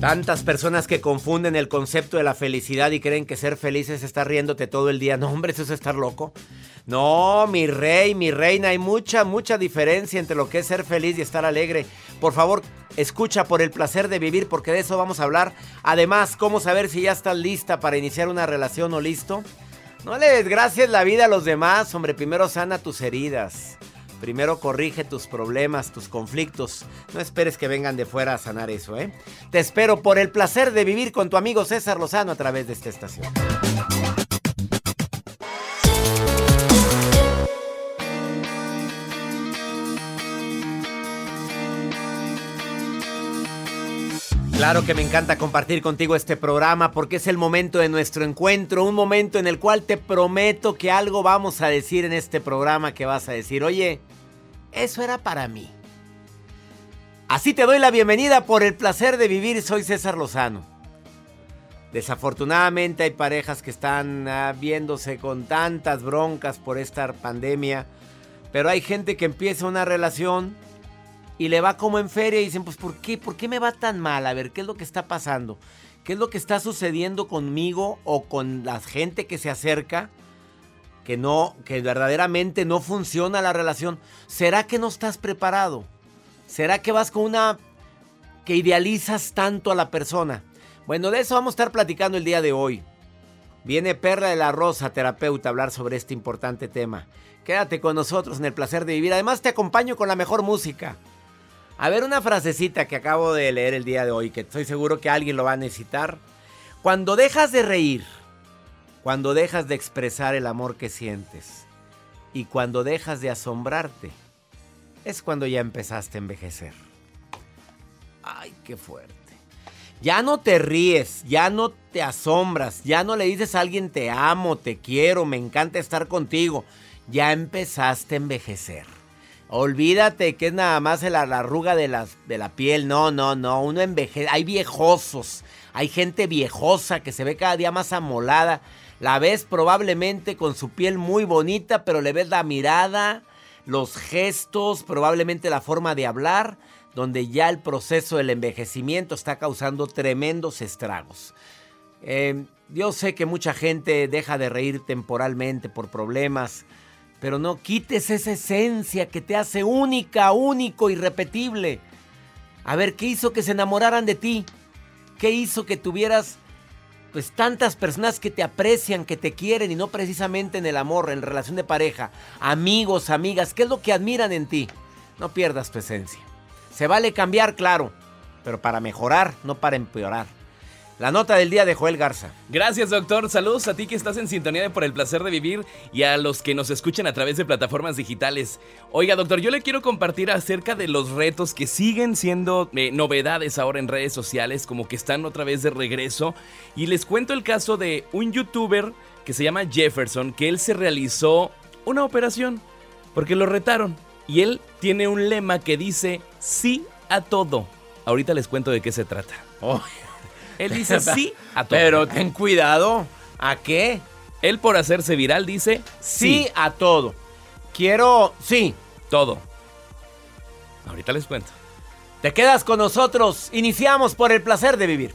Tantas personas que confunden el concepto de la felicidad y creen que ser feliz es estar riéndote todo el día. No, hombre, eso es estar loco. No, mi rey, mi reina, hay mucha, mucha diferencia entre lo que es ser feliz y estar alegre. Por favor, escucha por el placer de vivir, porque de eso vamos a hablar. Además, cómo saber si ya estás lista para iniciar una relación o listo. No le desgracies la vida a los demás, hombre. Primero sana tus heridas. Primero corrige tus problemas, tus conflictos. No esperes que vengan de fuera a sanar eso, ¿eh? Te espero por el placer de vivir con tu amigo César Lozano a través de esta estación. Claro que me encanta compartir contigo este programa porque es el momento de nuestro encuentro, un momento en el cual te prometo que algo vamos a decir en este programa que vas a decir, oye, eso era para mí. Así te doy la bienvenida por el placer de vivir, soy César Lozano. Desafortunadamente hay parejas que están ah, viéndose con tantas broncas por esta pandemia, pero hay gente que empieza una relación y le va como en feria y dicen, pues ¿por qué? ¿Por qué me va tan mal? A ver, ¿qué es lo que está pasando? ¿Qué es lo que está sucediendo conmigo o con la gente que se acerca? Que no, que verdaderamente no funciona la relación. ¿Será que no estás preparado? ¿Será que vas con una que idealizas tanto a la persona? Bueno, de eso vamos a estar platicando el día de hoy. Viene Perla de la Rosa, terapeuta, a hablar sobre este importante tema. Quédate con nosotros en el placer de vivir. Además te acompaño con la mejor música. A ver, una frasecita que acabo de leer el día de hoy, que estoy seguro que alguien lo va a necesitar. Cuando dejas de reír, cuando dejas de expresar el amor que sientes y cuando dejas de asombrarte, es cuando ya empezaste a envejecer. Ay, qué fuerte. Ya no te ríes, ya no te asombras, ya no le dices a alguien te amo, te quiero, me encanta estar contigo. Ya empezaste a envejecer. Olvídate que es nada más la, arruga de, de la piel. No, no, no. Uno envejece. Hay viejosos. Hay gente viejosa que se ve cada día más amolada. La ves probablemente con su piel muy bonita, pero le ves la mirada, los gestos, probablemente la forma de hablar, donde ya el proceso del envejecimiento está causando tremendos estragos. Eh, yo sé que mucha gente deja de reír temporalmente por problemas, pero no quites esa esencia que te hace única, único, irrepetible. A ver, ¿qué hizo que se enamoraran de ti? ¿Qué hizo que tuvieras pues tantas personas que te aprecian, que te quieren y no precisamente en el amor, en relación de pareja, amigos, amigas, ¿qué es lo que admiran en ti? No pierdas tu esencia. Se vale cambiar, claro, pero para mejorar, no para empeorar. La nota del día de Joel Garza. Gracias, doctor. Saludos a ti que estás en sintonía de Por el placer de vivir y a los que nos escuchan a través de plataformas digitales. Oiga, doctor, yo le quiero compartir acerca de los retos que siguen siendo eh, novedades ahora en redes sociales, como que están otra vez de regreso. Y les cuento el caso de un youtuber que se llama Jefferson, que él se realizó una operación porque lo retaron. Y él tiene un lema que dice sí a todo. Ahorita les cuento de qué se trata. Oh. Él dice sí a todo. Pero ten cuidado. ¿A qué? Él por hacerse viral dice Sí, a todo. Quiero, sí. todo. Ahorita les cuento. Te quedas con nosotros. Iniciamos por el placer de vivir.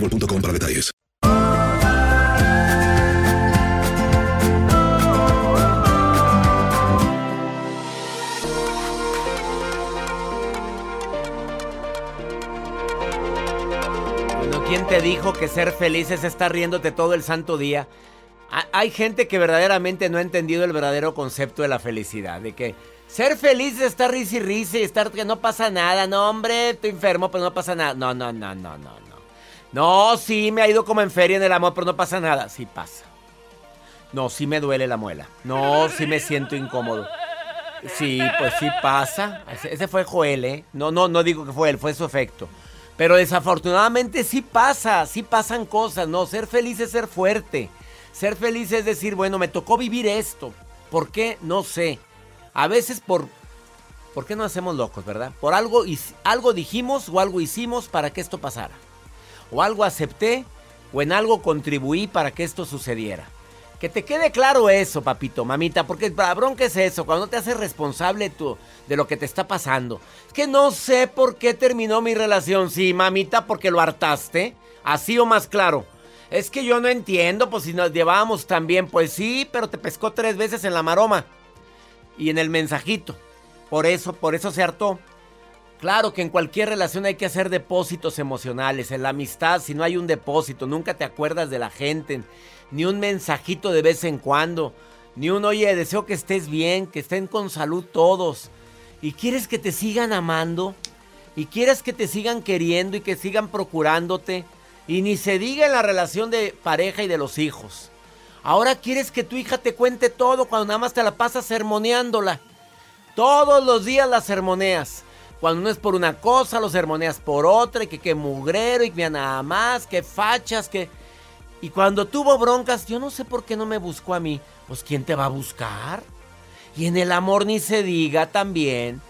boostmobile.com para detalles. Bueno, ¿quién te dijo que ser feliz es estar riéndote todo el santo día? Ha- Hay gente que verdaderamente no ha entendido el verdadero concepto de la felicidad, de que ser feliz es estar risa y estar que no pasa nada, no hombre, estoy enfermo, pero no pasa nada. No, no, no, no, no, no. Sí, me ha ido como en feria en el amor, pero no pasa nada. Sí pasa. No, sí me duele la muela. No, sí me siento incómodo. Sí, pues sí pasa. Ese, fue Joel, ¿eh? No, no, no digo que fue él, fue su efecto. Pero desafortunadamente sí pasa, sí pasan cosas, ¿no? Ser feliz es ser fuerte. Ser feliz es decir, bueno, me tocó vivir esto. ¿Por qué? No sé. A veces por... ¿Por qué no hacemos locos, verdad? Por algo, algo dijimos o algo hicimos para que esto pasara. O algo acepté o en algo contribuí para que esto sucediera. Que te quede claro eso, papito, mamita, porque la bronca es eso, cuando te haces responsable tú de lo que te está pasando. Es que no sé por qué terminó mi relación. Sí, mamita, porque lo hartaste. Así o más claro. Es que yo no entiendo, pues si nos llevábamos tan bien, pues sí, pero te pescó tres veces en la maroma y en el mensajito. Por eso, por eso se hartó. Claro que en cualquier relación hay que hacer depósitos emocionales. En la amistad, si no hay un depósito, nunca te acuerdas de la gente, ni un mensajito de vez en cuando, ni un oye, deseo que estés bien, que estén con salud todos. ¿Y quieres que te sigan amando? ¿Y quieres que te sigan queriendo y que sigan procurándote? Y ni se diga en la relación de pareja y de los hijos. Ahora quieres que tu hija te cuente todo cuando nada más te la pasas sermoneándola. Todos los días la sermoneas. Cuando no es por una cosa, lo sermoneas por otra, y que qué mugrero, y que nada más, que fachas, que... Y cuando tuvo broncas, yo no sé por qué no me buscó a mí. Pues ¿quién te va a buscar? Y en el amor ni se diga también.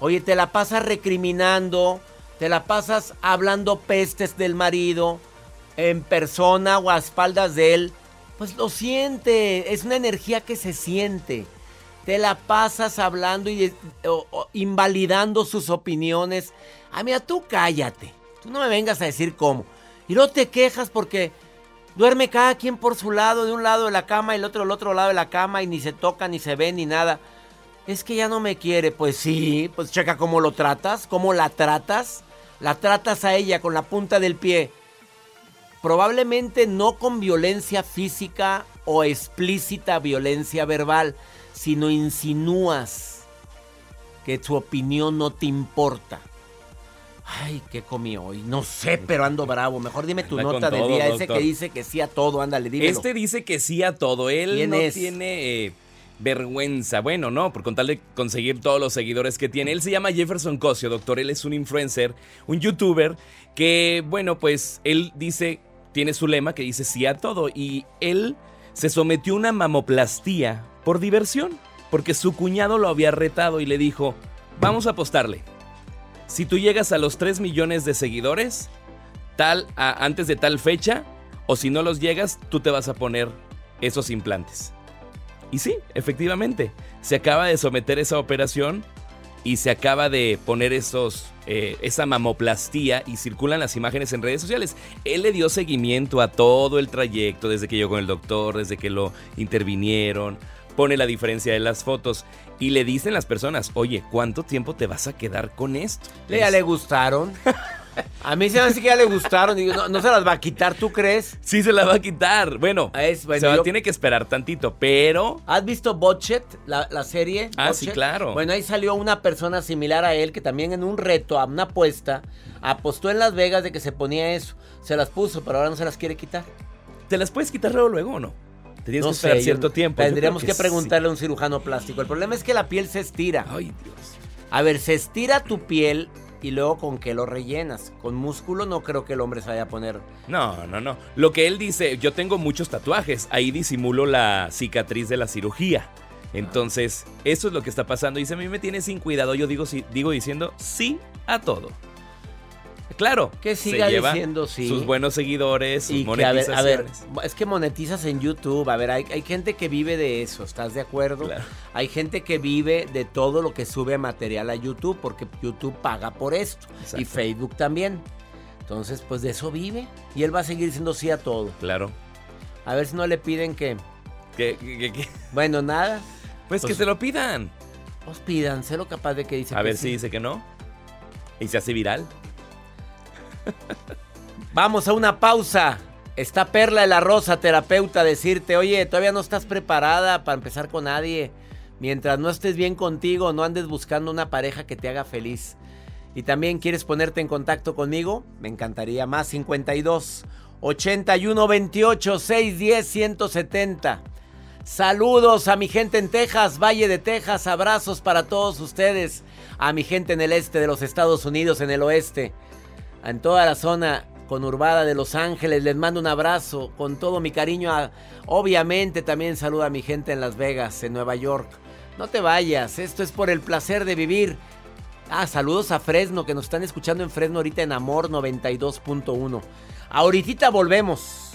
Oye, te la pasas recriminando, te la pasas hablando pestes del marido, en persona o a espaldas de él. Pues lo siente, es una energía que se siente. Te la pasas hablando y invalidando sus opiniones. A mí, tú cállate. Tú no me vengas a decir cómo. Y no te quejas porque duerme cada quien por su lado, de un lado de la cama y el otro del otro lado de la cama y ni se toca, ni se ve, ni nada. Es que ya no me quiere. Pues sí, pues checa cómo lo tratas, cómo la tratas. La tratas a ella con la punta del pie. Probablemente no con violencia física o explícita violencia verbal sino insinúas que tu opinión no te importa. Ay, ¿qué comí hoy? No sé, pero ando bravo. Mejor dime tu nota del día. Ese que dice que sí a todo, ándale, dímelo. Este dice que sí a todo. Él no tiene eh, vergüenza. Bueno, no, por contarle conseguir todos los seguidores que tiene. Él se llama Jefferson Cosio, doctor. Él es un influencer, un youtuber que, bueno, pues él dice, tiene su lema que dice sí a todo. Y él se sometió a una mamoplastía por diversión, porque su cuñado lo había retado y le dijo, vamos a apostarle. Si tú llegas a los 3 millones de seguidores, tal antes de tal fecha, o si no los llegas, tú te vas a poner esos implantes. Y sí, efectivamente, se acaba de someter esa operación y se acaba de poner esos, eh, esa mamoplastía y circulan las imágenes en redes sociales. Él le dio seguimiento a todo el trayecto desde que llegó con el doctor, desde que lo intervinieron, pone la diferencia de las fotos y le dicen las personas, oye, ¿cuánto tiempo te vas a quedar con esto? Le, ya le gustaron. A mí se me hace que ya le gustaron. no, se las va a quitar, ¿tú crees? Sí, se las va a quitar. Bueno, se tiene que esperar tantito, pero. ¿Has visto Botchet, la, serie? Ah, sí, claro. Bueno, ahí salió una persona similar a él que también en un reto, a una apuesta, apostó en Las Vegas de que se ponía eso. Se las puso, pero ahora no se las quiere quitar. ¿Te las puedes quitar luego o no? Tienes que esperar cierto tiempo. Tendríamos que, preguntarle a un cirujano plástico. El problema es que la piel se estira. Ay, Dios. A ver, se estira tu piel y luego con qué lo rellenas. Con músculo no creo que el hombre se vaya a poner. No, no, no. Lo que él dice, yo tengo muchos tatuajes. Ahí disimulo la cicatriz de la cirugía. Entonces, eso es lo que está pasando. Y si a mí me tiene sin cuidado, yo digo, digo diciendo sí a todo. Claro. Que siga diciendo sí. Sus buenos seguidores, sus y a ver, a ver, es que monetizas en YouTube. A ver, hay, gente que vive de eso, ¿estás de acuerdo? Hay gente que vive de todo lo que sube material a YouTube, porque YouTube paga por esto. Y Facebook también. Entonces, pues de eso vive. Y él va a seguir diciendo sí a todo. Claro. A ver si no le piden que. ¿Qué? qué, Bueno, nada. Pues, que pues se lo pidan. Pues pidan, sé lo capaz de que dice a ver si dice que no. Y se hace viral. Vamos a una pausa. Está Perla de la Rosa, terapeuta, a decirte, oye, todavía no estás preparada para empezar con nadie. Mientras no estés bien contigo, no andes buscando una pareja que te haga feliz. Y también quieres ponerte en contacto conmigo, me encantaría más 52 81 28 610 170. Saludos a mi gente en Texas, Valle de Texas, abrazos para todos ustedes, a mi gente en el este de los Estados Unidos, en el oeste en toda la zona conurbada de Los Ángeles. Les mando un abrazo con todo mi cariño. obviamente también saluda a mi gente en Las Vegas, en Nueva York. No te vayas, esto es por el placer de vivir. Ah, saludos a Fresno, que nos están escuchando en Fresno ahorita en Amor 92.1. Ahorita volvemos.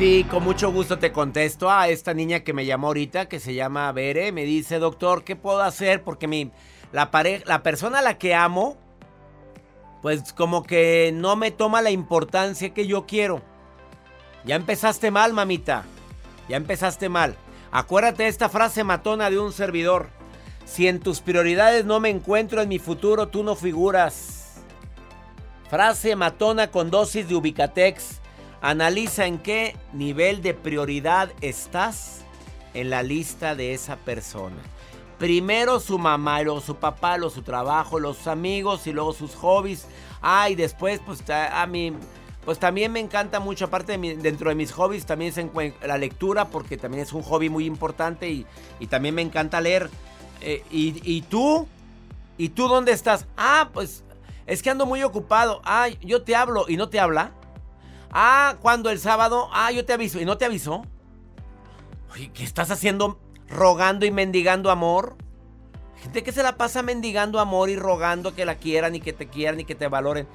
Sí, con mucho gusto te contesto a esta niña que me llamó ahorita, que se llama Bere. Me dice, doctor, ¿qué puedo hacer? Porque mi, la, pareja, la persona a la que amo, pues como que no me toma la importancia que yo quiero. Ya empezaste mal, mamita. Ya empezaste mal. Acuérdate de esta frase matona de un servidor. Si en tus prioridades no me encuentro en mi futuro, tú no figuras. Frase matona con dosis de Ubicatex. Analiza en qué nivel de prioridad estás en la lista de esa persona. Primero su mamá, luego su papá, luego su trabajo, los amigos y luego sus hobbies. Ah, y después, pues a mí, pues también me encanta mucho, aparte de dentro de mis hobbies, también es la lectura, porque también es un hobby muy importante y, también me encanta leer. Eh, y, y tú? ¿Y tú dónde estás? Ah, pues es que ando muy ocupado. Ah, yo te hablo y no te habla. Ah, cuando el sábado, ah, yo te aviso. ¿Y no te avisó? Oye, ¿qué estás haciendo rogando y mendigando amor? Gente que se la pasa mendigando amor y rogando que la quieran y que te quieran y que te valoren.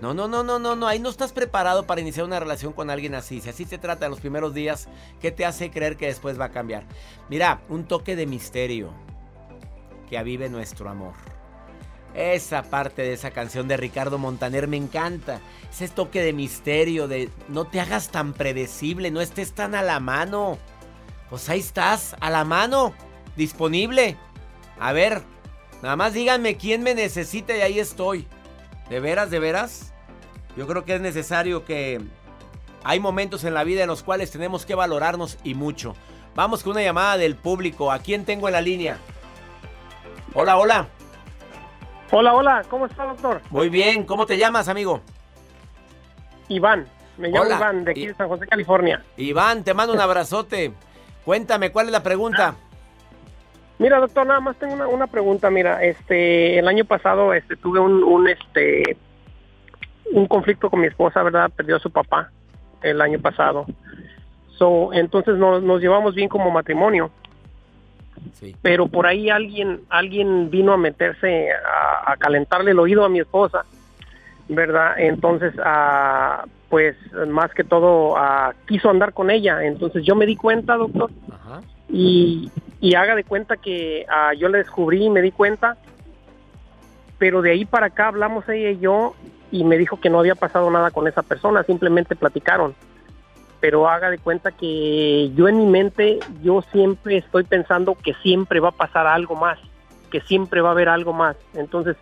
No, no, no, no, no, no. Ahí no estás preparado para iniciar una relación con alguien así. Si así se trata en los primeros días, ¿qué te hace creer que después va a cambiar? Mira, un toque de misterio que avive nuestro amor. Esa parte de esa canción de Ricardo Montaner me encanta. Ese toque de misterio, de no te hagas tan predecible, no estés tan a la mano. Pues ahí estás, a la mano, disponible. A ver, nada más díganme quién me necesita y ahí estoy. ¿De veras, de veras? Yo creo que es necesario que... Hay momentos en la vida en los cuales tenemos que valorarnos y mucho. Vamos con una llamada del público. ¿A quién tengo en la línea? Hola, hola. Hola, hola, ¿cómo está, doctor? Muy bien, ¿cómo te llamas, amigo? Iván, me llamo Iván, de aquí de San José, California. Iván, te mando un abrazote. Cuéntame, ¿cuál es la pregunta? Mira, doctor, nada más tengo una, pregunta. Mira, este, el año pasado, este, tuve un, este, un conflicto con mi esposa, ¿verdad? Perdió a su papá el año pasado. So, entonces nos, nos llevamos bien como matrimonio. Pero por ahí alguien, alguien vino a meterse a, calentarle el oído a mi esposa, ¿verdad? Entonces, ah, pues más que todo ah, quiso andar con ella. Entonces yo me di cuenta, doctor, Y, haga de cuenta que ah, yo le descubrí y me di cuenta, pero de ahí para acá hablamos ella y yo y me dijo que no había pasado nada con esa persona, simplemente platicaron pero haga de cuenta que yo en mi mente, yo siempre estoy pensando que siempre va a pasar algo más, que siempre va a haber algo más. Entonces,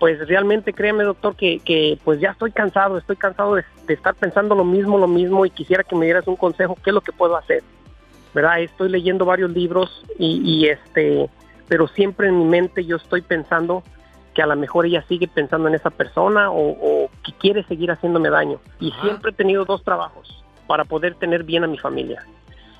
pues realmente créeme doctor que, que pues ya estoy cansado, estoy cansado de, de estar pensando lo mismo, lo mismo y quisiera que me dieras un consejo, qué es lo que puedo hacer. ¿Verdad? Estoy leyendo varios libros y, y este, pero siempre en mi mente yo estoy pensando que a lo mejor ella sigue pensando en esa persona o, o que quiere seguir haciéndome daño. Y siempre he tenido dos trabajos para poder tener bien a mi familia.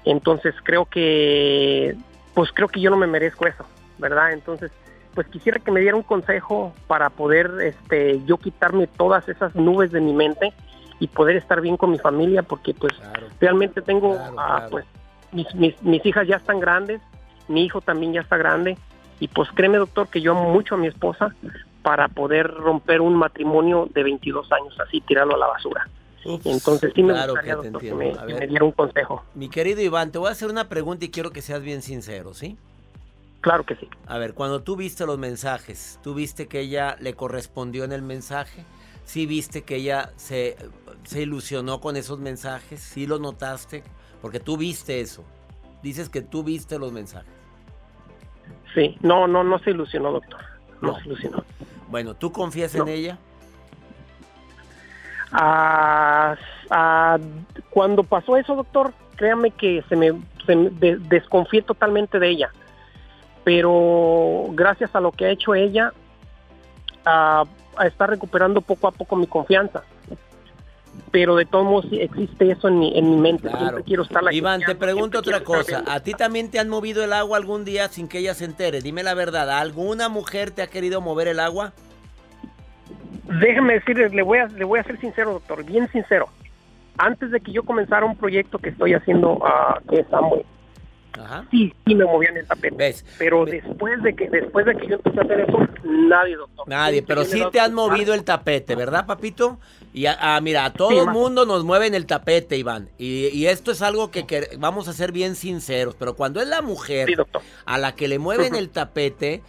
Entonces creo que, pues creo que yo no me merezco eso, ¿verdad? Entonces, pues quisiera que me diera un consejo para poder, este, yo quitarme todas esas nubes de mi mente y poder estar bien con mi familia, porque pues realmente tengo, ah, pues mis, mis, mis hijas ya están grandes, mi hijo también ya está grande y pues créeme doctor que yo amo mucho a mi esposa para poder romper un matrimonio de 22 años así, tirarlo a la basura. Entonces sí me claro gustaría que te doctor, que, entiendo. me, A que ver. me diera un consejo. Mi querido Iván, te voy a hacer una pregunta y quiero que seas bien sincero, ¿sí? Claro que sí. A ver, cuando tú viste los mensajes, ¿tú viste que ella le correspondió en el mensaje? ¿Sí viste que ella se, se ilusionó con esos mensajes? ¿Sí lo notaste? Porque tú viste eso. Dices que tú viste los mensajes. Sí, no, no, no se ilusionó doctor, no, No. se ilusionó. Bueno, ¿tú confías No. en ella? Ah, ah, cuando pasó eso, doctor, créame que se me, se me de- desconfié totalmente de ella. Pero gracias a lo que ha hecho ella, ah, está recuperando poco a poco mi confianza. Pero de todos modos existe eso en mi, en mi mente. Siempre quiero estar Iván, te pregunto otra cosa. ¿A ti también te han movido el agua algún día sin que ella se entere? Dime la verdad. ¿Alguna mujer te ha querido mover el agua? Déjeme decirle, le voy a, le voy a ser sincero, doctor, bien sincero. Antes de que yo comenzara un proyecto que estoy haciendo, ah, que es Amway, Ajá. sí, sí me movían el tapete. Pero después de que después de que yo empecé a hacer eso, nadie, doctor. Nadie, pero sí te han movido el tapete, ¿verdad, papito? Y a, a- mira, a todo Sí, el mundo nos mueven el tapete, Iván. Y, y esto es algo que, que vamos a ser bien sinceros. Pero cuando es la mujer a la que le mueven el tapete,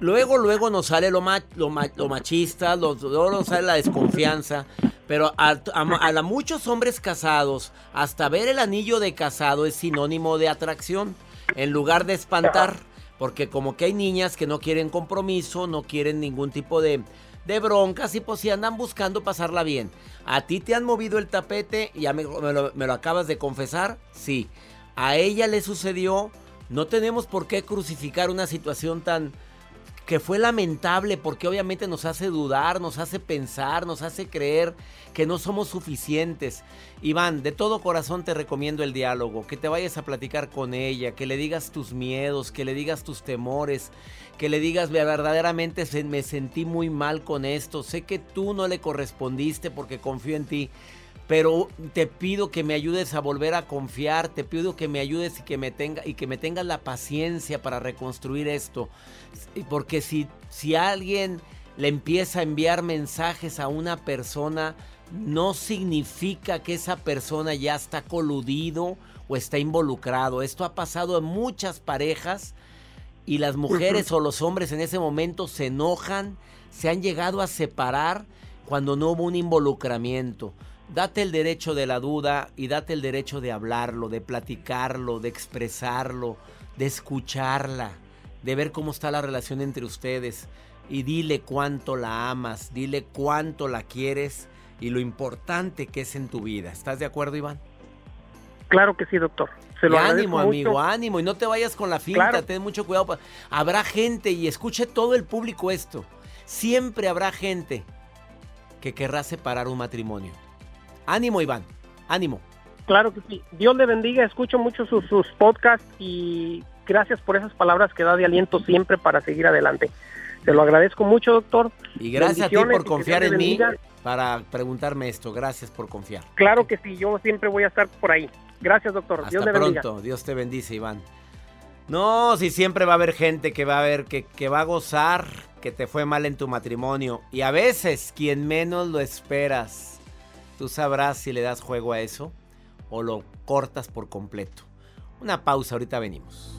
luego, luego nos sale lo, ma- lo, ma- lo machista, luego nos sale la desconfianza. Pero a, muchos hombres casados, hasta ver el anillo de casado es sinónimo de atracción, en lugar de espantar. Porque como que hay niñas que no quieren compromiso, no quieren ningún tipo de, de broncas y pues si andan buscando pasarla bien. ¿A ti te han movido el tapete? Ya me lo acabas de confesar. Sí. A ella le sucedió. No tenemos por qué crucificar una situación tan que fue lamentable porque obviamente nos hace dudar, nos hace pensar, nos hace creer que no somos suficientes. Iván, de todo corazón te recomiendo el diálogo, que te vayas a platicar con ella, que le digas tus miedos, que le digas tus temores, que le digas "Ve, verdaderamente me sentí muy mal con esto, sé que tú no le correspondiste porque confío en ti. Pero te pido que me ayudes a volver a confiar, te pido que me ayudes y que me tenga y que me tengas la paciencia para reconstruir esto. Porque si, si alguien le empieza a enviar mensajes a una persona, no significa que esa persona ya está coludido o está involucrado. Esto ha pasado en muchas parejas y las mujeres o los hombres en ese momento se enojan, se han llegado a separar cuando no hubo un involucramiento. Date el derecho de la duda y date el derecho de hablarlo, de platicarlo, de expresarlo, de escucharla, de ver cómo está la relación entre ustedes. Y dile cuánto la amas, dile cuánto la quieres y lo importante que es en tu vida. ¿Estás de acuerdo, Iván? Claro que sí, doctor. Se lo Y ánimo, mucho. amigo, ánimo. Y no te vayas con la finta, Claro. ten mucho cuidado. Habrá gente, y escuche todo el público esto. Siempre habrá gente que querrá separar un matrimonio. Ánimo, Iván, ánimo. Claro que sí. Dios le bendiga, escucho mucho sus, sus podcasts y gracias por esas palabras que da de aliento siempre para seguir adelante. Se lo agradezco mucho, doctor. Y gracias a ti por confiar en mí para preguntarme esto. Gracias por confiar. Claro que sí, yo siempre voy a estar por ahí. Gracias, doctor. Dios le bendiga. pronto. Dios te bendice, Iván. No, si siempre va a haber gente que va a ver que, que va a gozar que te fue mal en tu matrimonio. Y a veces, quien menos lo esperas, tú sabrás si le das juego a eso o lo cortas por completo. Una pausa, ahorita venimos.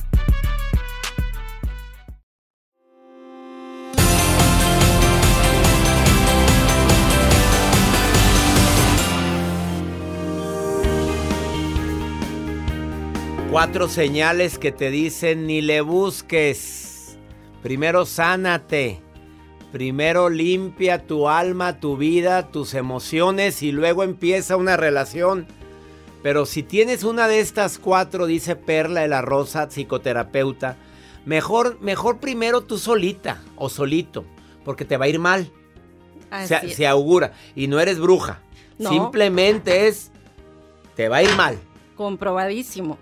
Cuatro señales que te dicen ni le busques. Primero sánate. Primero limpia tu alma, tu vida, tus emociones y luego empieza una relación. Pero si tienes una de estas cuatro, dice Perla de la Rosa, psicoterapeuta, mejor, mejor primero tú solita o solito, porque te va a ir mal. Se, se augura. Y no eres bruja. No. Simplemente es, te va a ir mal. Comprobadísimo.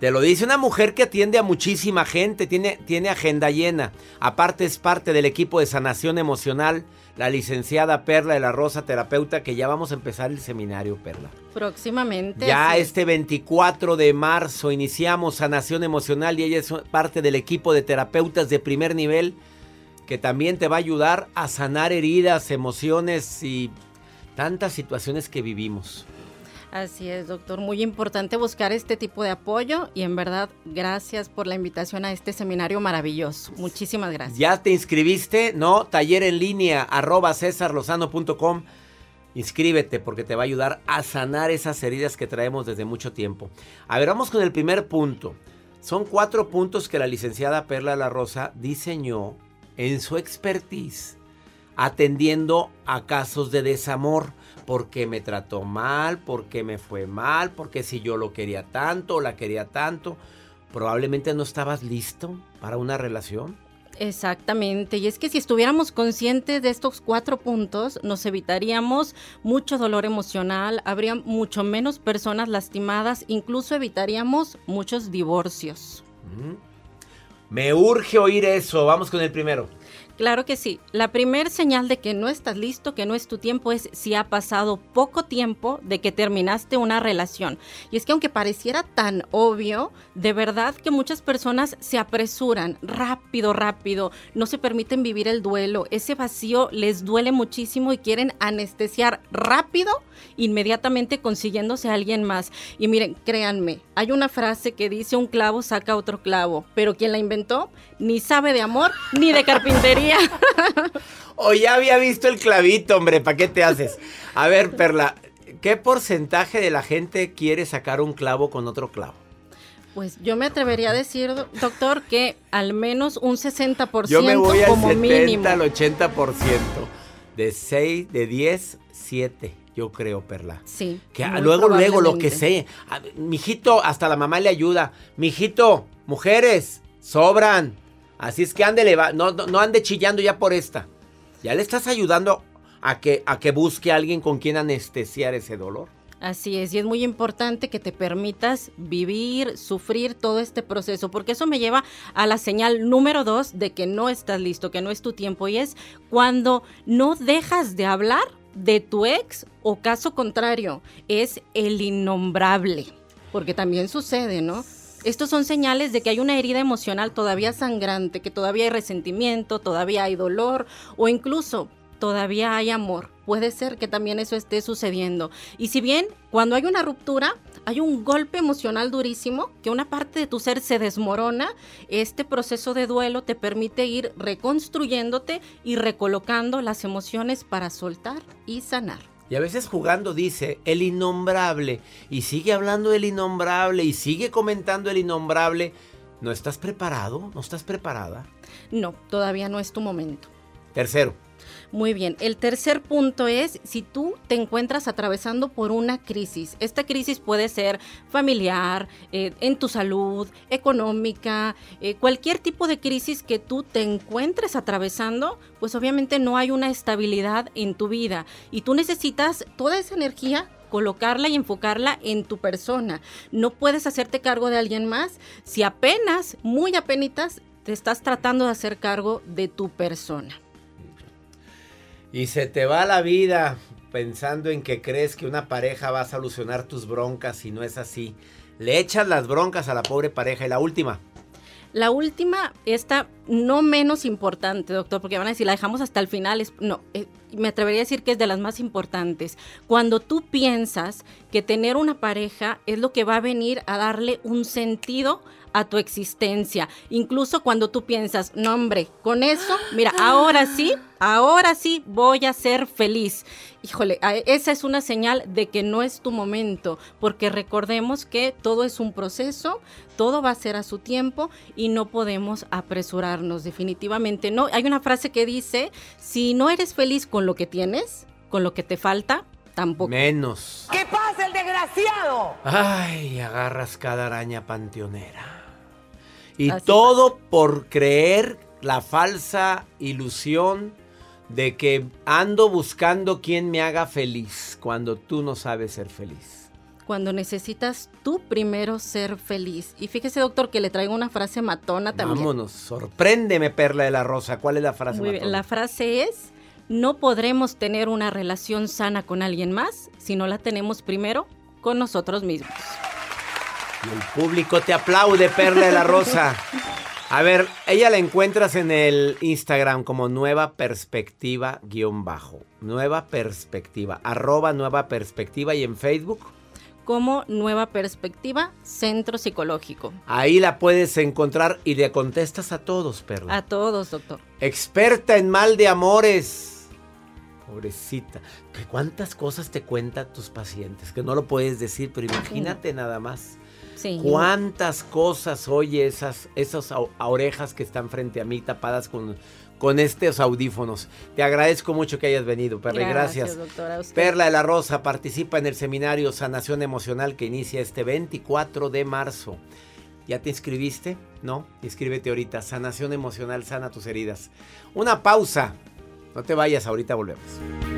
Te lo dice una mujer que atiende a muchísima gente, tiene, tiene agenda llena. Aparte es parte del equipo de sanación emocional, la licenciada Perla de la Rosa, terapeuta, que ya vamos a empezar el seminario, Perla. Próximamente. Ya este 24 de marzo iniciamos sanación emocional y ella es parte del equipo de terapeutas de primer nivel que también te va a ayudar a sanar heridas, emociones y tantas situaciones que vivimos. Así es, doctor. Muy importante buscar este tipo de apoyo y en verdad, gracias por la invitación a este seminario maravilloso. Muchísimas gracias. ¿Ya te inscribiste? No, taller en línea, arroba. Inscríbete porque te va a ayudar a sanar esas heridas que traemos desde mucho tiempo. A ver, vamos con el primer punto. Son cuatro puntos que la licenciada Perla La Rosa diseñó en su expertise atendiendo a casos de desamor. Porque me trató mal, porque me fue mal, porque si yo lo quería tanto o la quería tanto, probablemente no estabas listo para una relación. Exactamente, y es que si estuviéramos conscientes de estos cuatro puntos, nos evitaríamos mucho dolor emocional, habría mucho menos personas lastimadas, incluso evitaríamos muchos divorcios. Me urge oír eso. Vamos con el primero. Claro que sí. La primer señal de que no estás listo, que no es tu tiempo, es si ha pasado poco tiempo de que terminaste una relación. Y es que aunque pareciera tan obvio, de verdad que muchas personas se apresuran rápido, rápido, no se permiten vivir el duelo. Ese vacío les duele muchísimo y quieren anestesiar rápido, inmediatamente consiguiéndose a alguien más. Y miren, créanme, hay una frase que dice un clavo saca otro clavo, pero quien la inventó ni sabe de amor ni de carpintería. O ya había visto el clavito, hombre, ¿para qué te haces? A ver, Perla, ¿qué porcentaje de la gente quiere sacar un clavo con otro clavo? Pues yo me atrevería a decir, do- doctor, que al menos un 60% Yo me voy al como 70, mínimo. al 80%. De 6, de 10, 7, yo creo, Perla. Sí. Que luego, luego, lo que sé. Mijito, hasta la mamá le ayuda. Mijito, mujeres, sobran. Así es que ándele, va- no, no, ande chillando ya por esta. Ya le estás ayudando a que, a que busque a alguien con quien anestesiar ese dolor. Así es, y es muy importante que te permitas vivir, sufrir todo este proceso, porque eso me lleva a la señal número dos de que no estás listo, que no es tu tiempo, y es cuando no dejas de hablar de tu ex o caso contrario, es el innombrable, porque también sucede, ¿no? Estos son señales de que hay una herida emocional todavía sangrante, que todavía hay resentimiento, todavía hay dolor o incluso todavía hay amor. Puede ser que también eso esté sucediendo. Y si bien cuando hay una ruptura, hay un golpe emocional durísimo, que una parte de tu ser se desmorona, este proceso de duelo te permite ir reconstruyéndote y recolocando las emociones para soltar y sanar. Y a veces jugando dice el innombrable y sigue hablando del innombrable y sigue comentando el innombrable. ¿No estás preparado? ¿No estás preparada? No, todavía no es tu momento. Tercero, muy bien, el tercer punto es si tú te encuentras atravesando por una crisis. Esta crisis puede ser familiar, eh, en tu salud, económica, eh, cualquier tipo de crisis que tú te encuentres atravesando, pues obviamente no hay una estabilidad en tu vida y tú necesitas toda esa energía colocarla y enfocarla en tu persona. No puedes hacerte cargo de alguien más si apenas, muy apenas, te estás tratando de hacer cargo de tu persona. Y se te va la vida pensando en que crees que una pareja va a solucionar tus broncas y no es así. Le echas las broncas a la pobre pareja. Y la última. La última, esta no menos importante, doctor, porque van a decir, la dejamos hasta el final. Es, no, eh, me atrevería a decir que es de las más importantes. Cuando tú piensas que tener una pareja es lo que va a venir a darle un sentido a tu existencia. Incluso cuando tú piensas, no hombre, con eso, mira, ahora sí, ahora sí voy a ser feliz. Híjole, esa es una señal de que no es tu momento, porque recordemos que todo es un proceso, todo va a ser a su tiempo y no podemos apresurarnos, definitivamente no. Hay una frase que dice, si no eres feliz con lo que tienes, con lo que te falta, tampoco. Menos. ¿Qué pasa el desgraciado? Ay, agarras cada araña panteonera. Y todo por creer la falsa ilusión de que ando buscando quien me haga feliz cuando tú no sabes ser feliz. Cuando necesitas tú primero ser feliz. Y fíjese, doctor, que le traigo una frase matona también. Vámonos, sorpréndeme, Perla de la Rosa. ¿Cuál es la frase Muy Bien. La frase es, no podremos tener una relación sana con alguien más si no la tenemos primero con nosotros mismos. Y el público te aplaude, Perla de la Rosa. A ver, ella la encuentras en el Instagram como Nueva Perspectiva guion bajo. Nueva Perspectiva, arroba Nueva Perspectiva y en Facebook. Como Nueva Perspectiva Centro Psicológico. Ahí la puedes encontrar y le contestas a todos, Perla. A todos, doctor. Experta en mal de amores. Pobrecita. ¿Cuántas cosas te cuentan tus pacientes? Que no lo puedes decir, pero imagínate nada más. ¿Cuántas cosas oye esas, esas orejas que están frente a mí tapadas con, con estos audífonos? Te agradezco mucho que hayas venido, Perla, gracias. gracias. Perla de la Rosa participa en el seminario Sanación Emocional que inicia este 24 de marzo. ¿Ya te inscribiste? No, inscríbete ahorita. Sanación Emocional, sana tus heridas. Una pausa. No te vayas, ahorita volvemos.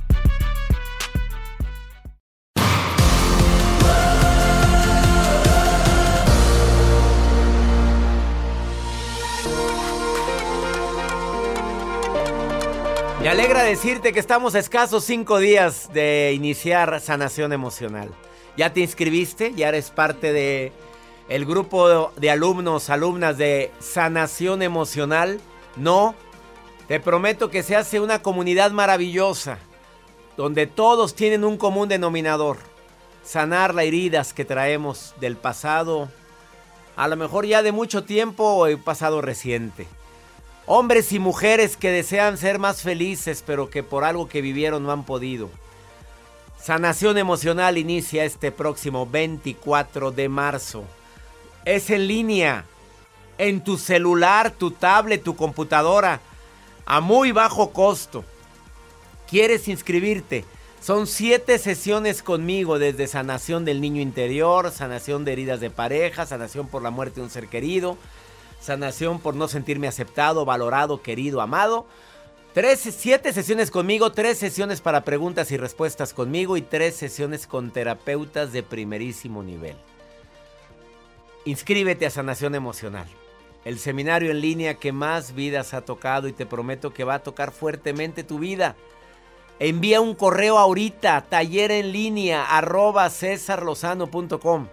Me alegra decirte que estamos escasos cinco días de iniciar sanación emocional. ¿Ya te inscribiste? ¿Ya eres parte de el grupo de alumnos, alumnas de sanación emocional? No. Te prometo que se hace una comunidad maravillosa, donde todos tienen un común denominador. Sanar las heridas que traemos del pasado, a lo mejor ya de mucho tiempo o el pasado reciente. Hombres y mujeres que desean ser más felices, pero que por algo que vivieron no han podido. Sanación emocional inicia este próximo 24 de marzo. Es en línea, en tu celular, tu tablet, tu computadora, a muy bajo costo. ¿Quieres inscribirte? Son siete sesiones conmigo desde sanación del niño interior, sanación de heridas de pareja, sanación por la muerte de un ser querido, sanación por no sentirme aceptado, valorado, querido, amado. Tres, siete sesiones conmigo, tres sesiones para preguntas y respuestas conmigo y tres sesiones con terapeutas de primerísimo nivel. Inscríbete a Sanación Emocional, el seminario en línea que más vidas ha tocado y te prometo que va a tocar fuertemente tu vida. Envía un correo ahorita, taller en línea, arroba cesarlozano.com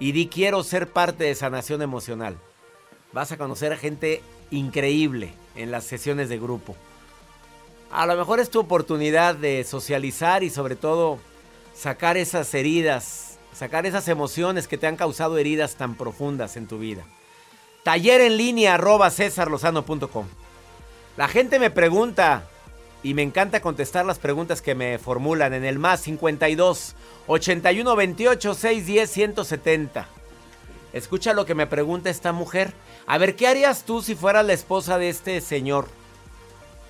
y di quiero ser parte de Sanación Emocional. Vas a conocer a gente increíble en las sesiones de grupo. A lo mejor es tu oportunidad de socializar y sobre todo sacar esas heridas, sacar esas emociones que te han causado heridas tan profundas en tu vida. Taller en línea arroba cesarlozano.com. La gente me pregunta y me encanta contestar las preguntas que me formulan en el más 52 81 28 610 170. Escucha lo que me pregunta esta mujer. A ver, ¿qué harías tú si fueras la esposa de este señor?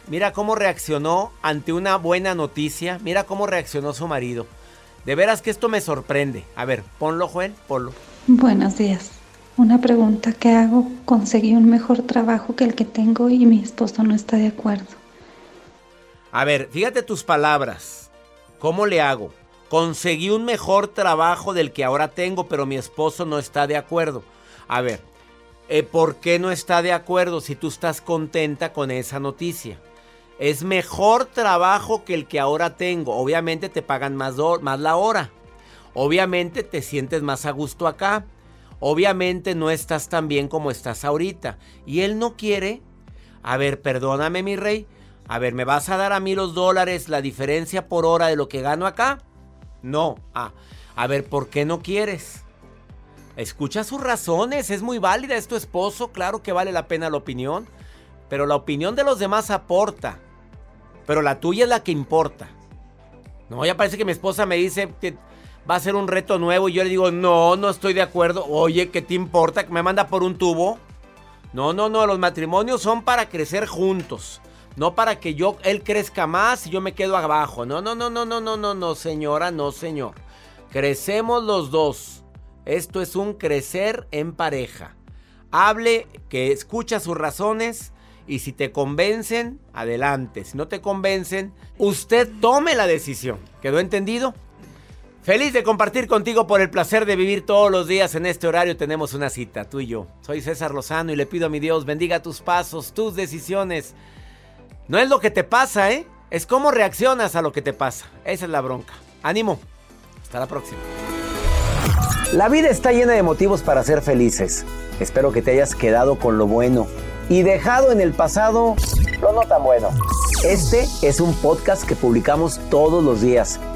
Mira cómo reaccionó ante una buena noticia. Mira cómo reaccionó su marido. De veras que esto me sorprende. A ver, ponlo, Joel, ponlo. Buenos días. Una pregunta que hago. Conseguí un mejor trabajo que el que tengo y mi esposo no está de acuerdo. A ver, fíjate tus palabras. ¿Cómo le hago? Conseguí un mejor trabajo del que ahora tengo, pero mi esposo no está de acuerdo. A ver, eh, ¿por qué no está de acuerdo si tú estás contenta con esa noticia? Es mejor trabajo que el que ahora tengo. Obviamente te pagan más, más la hora. Obviamente te sientes más a gusto acá. Obviamente no estás tan bien como estás ahorita. Y él no quiere. A ver, perdóname mi rey. A ver, ¿me vas a dar a mí los dólares, la diferencia por hora de lo que gano acá? No. Ah, a ver, ¿por qué no quieres? Escucha sus razones, es muy válida, es tu esposo, claro que vale la pena la opinión, pero la opinión de los demás aporta, pero la tuya es la que importa. No, ya parece que mi esposa me dice que va a ser un reto nuevo y yo le digo, no, no estoy de acuerdo. Oye, ¿qué te importa? ¿Que me manda por un tubo? No, no, no, los matrimonios son para crecer juntos. No para que yo, él crezca más y yo me quedo abajo. No, no, no, no, no, no, no, no, señora, no, señor. Crecemos los dos. Esto es un crecer en pareja. Hable, que escucha sus razones y si te convencen, adelante. Si no te convencen, usted tome la decisión. ¿Quedó entendido? Feliz de compartir contigo por el placer de vivir todos los días en este horario. Tenemos una cita, tú y yo. Soy César Lozano y le pido a mi Dios bendiga tus pasos, tus decisiones. No es lo que te pasa, ¿eh? Es cómo reaccionas a lo que te pasa. Esa es la bronca. Ánimo. Hasta la próxima. La vida está llena de motivos para ser felices. Espero que te hayas quedado con lo bueno. y dejado en el pasado lo no tan bueno. Este es un podcast que publicamos todos los días,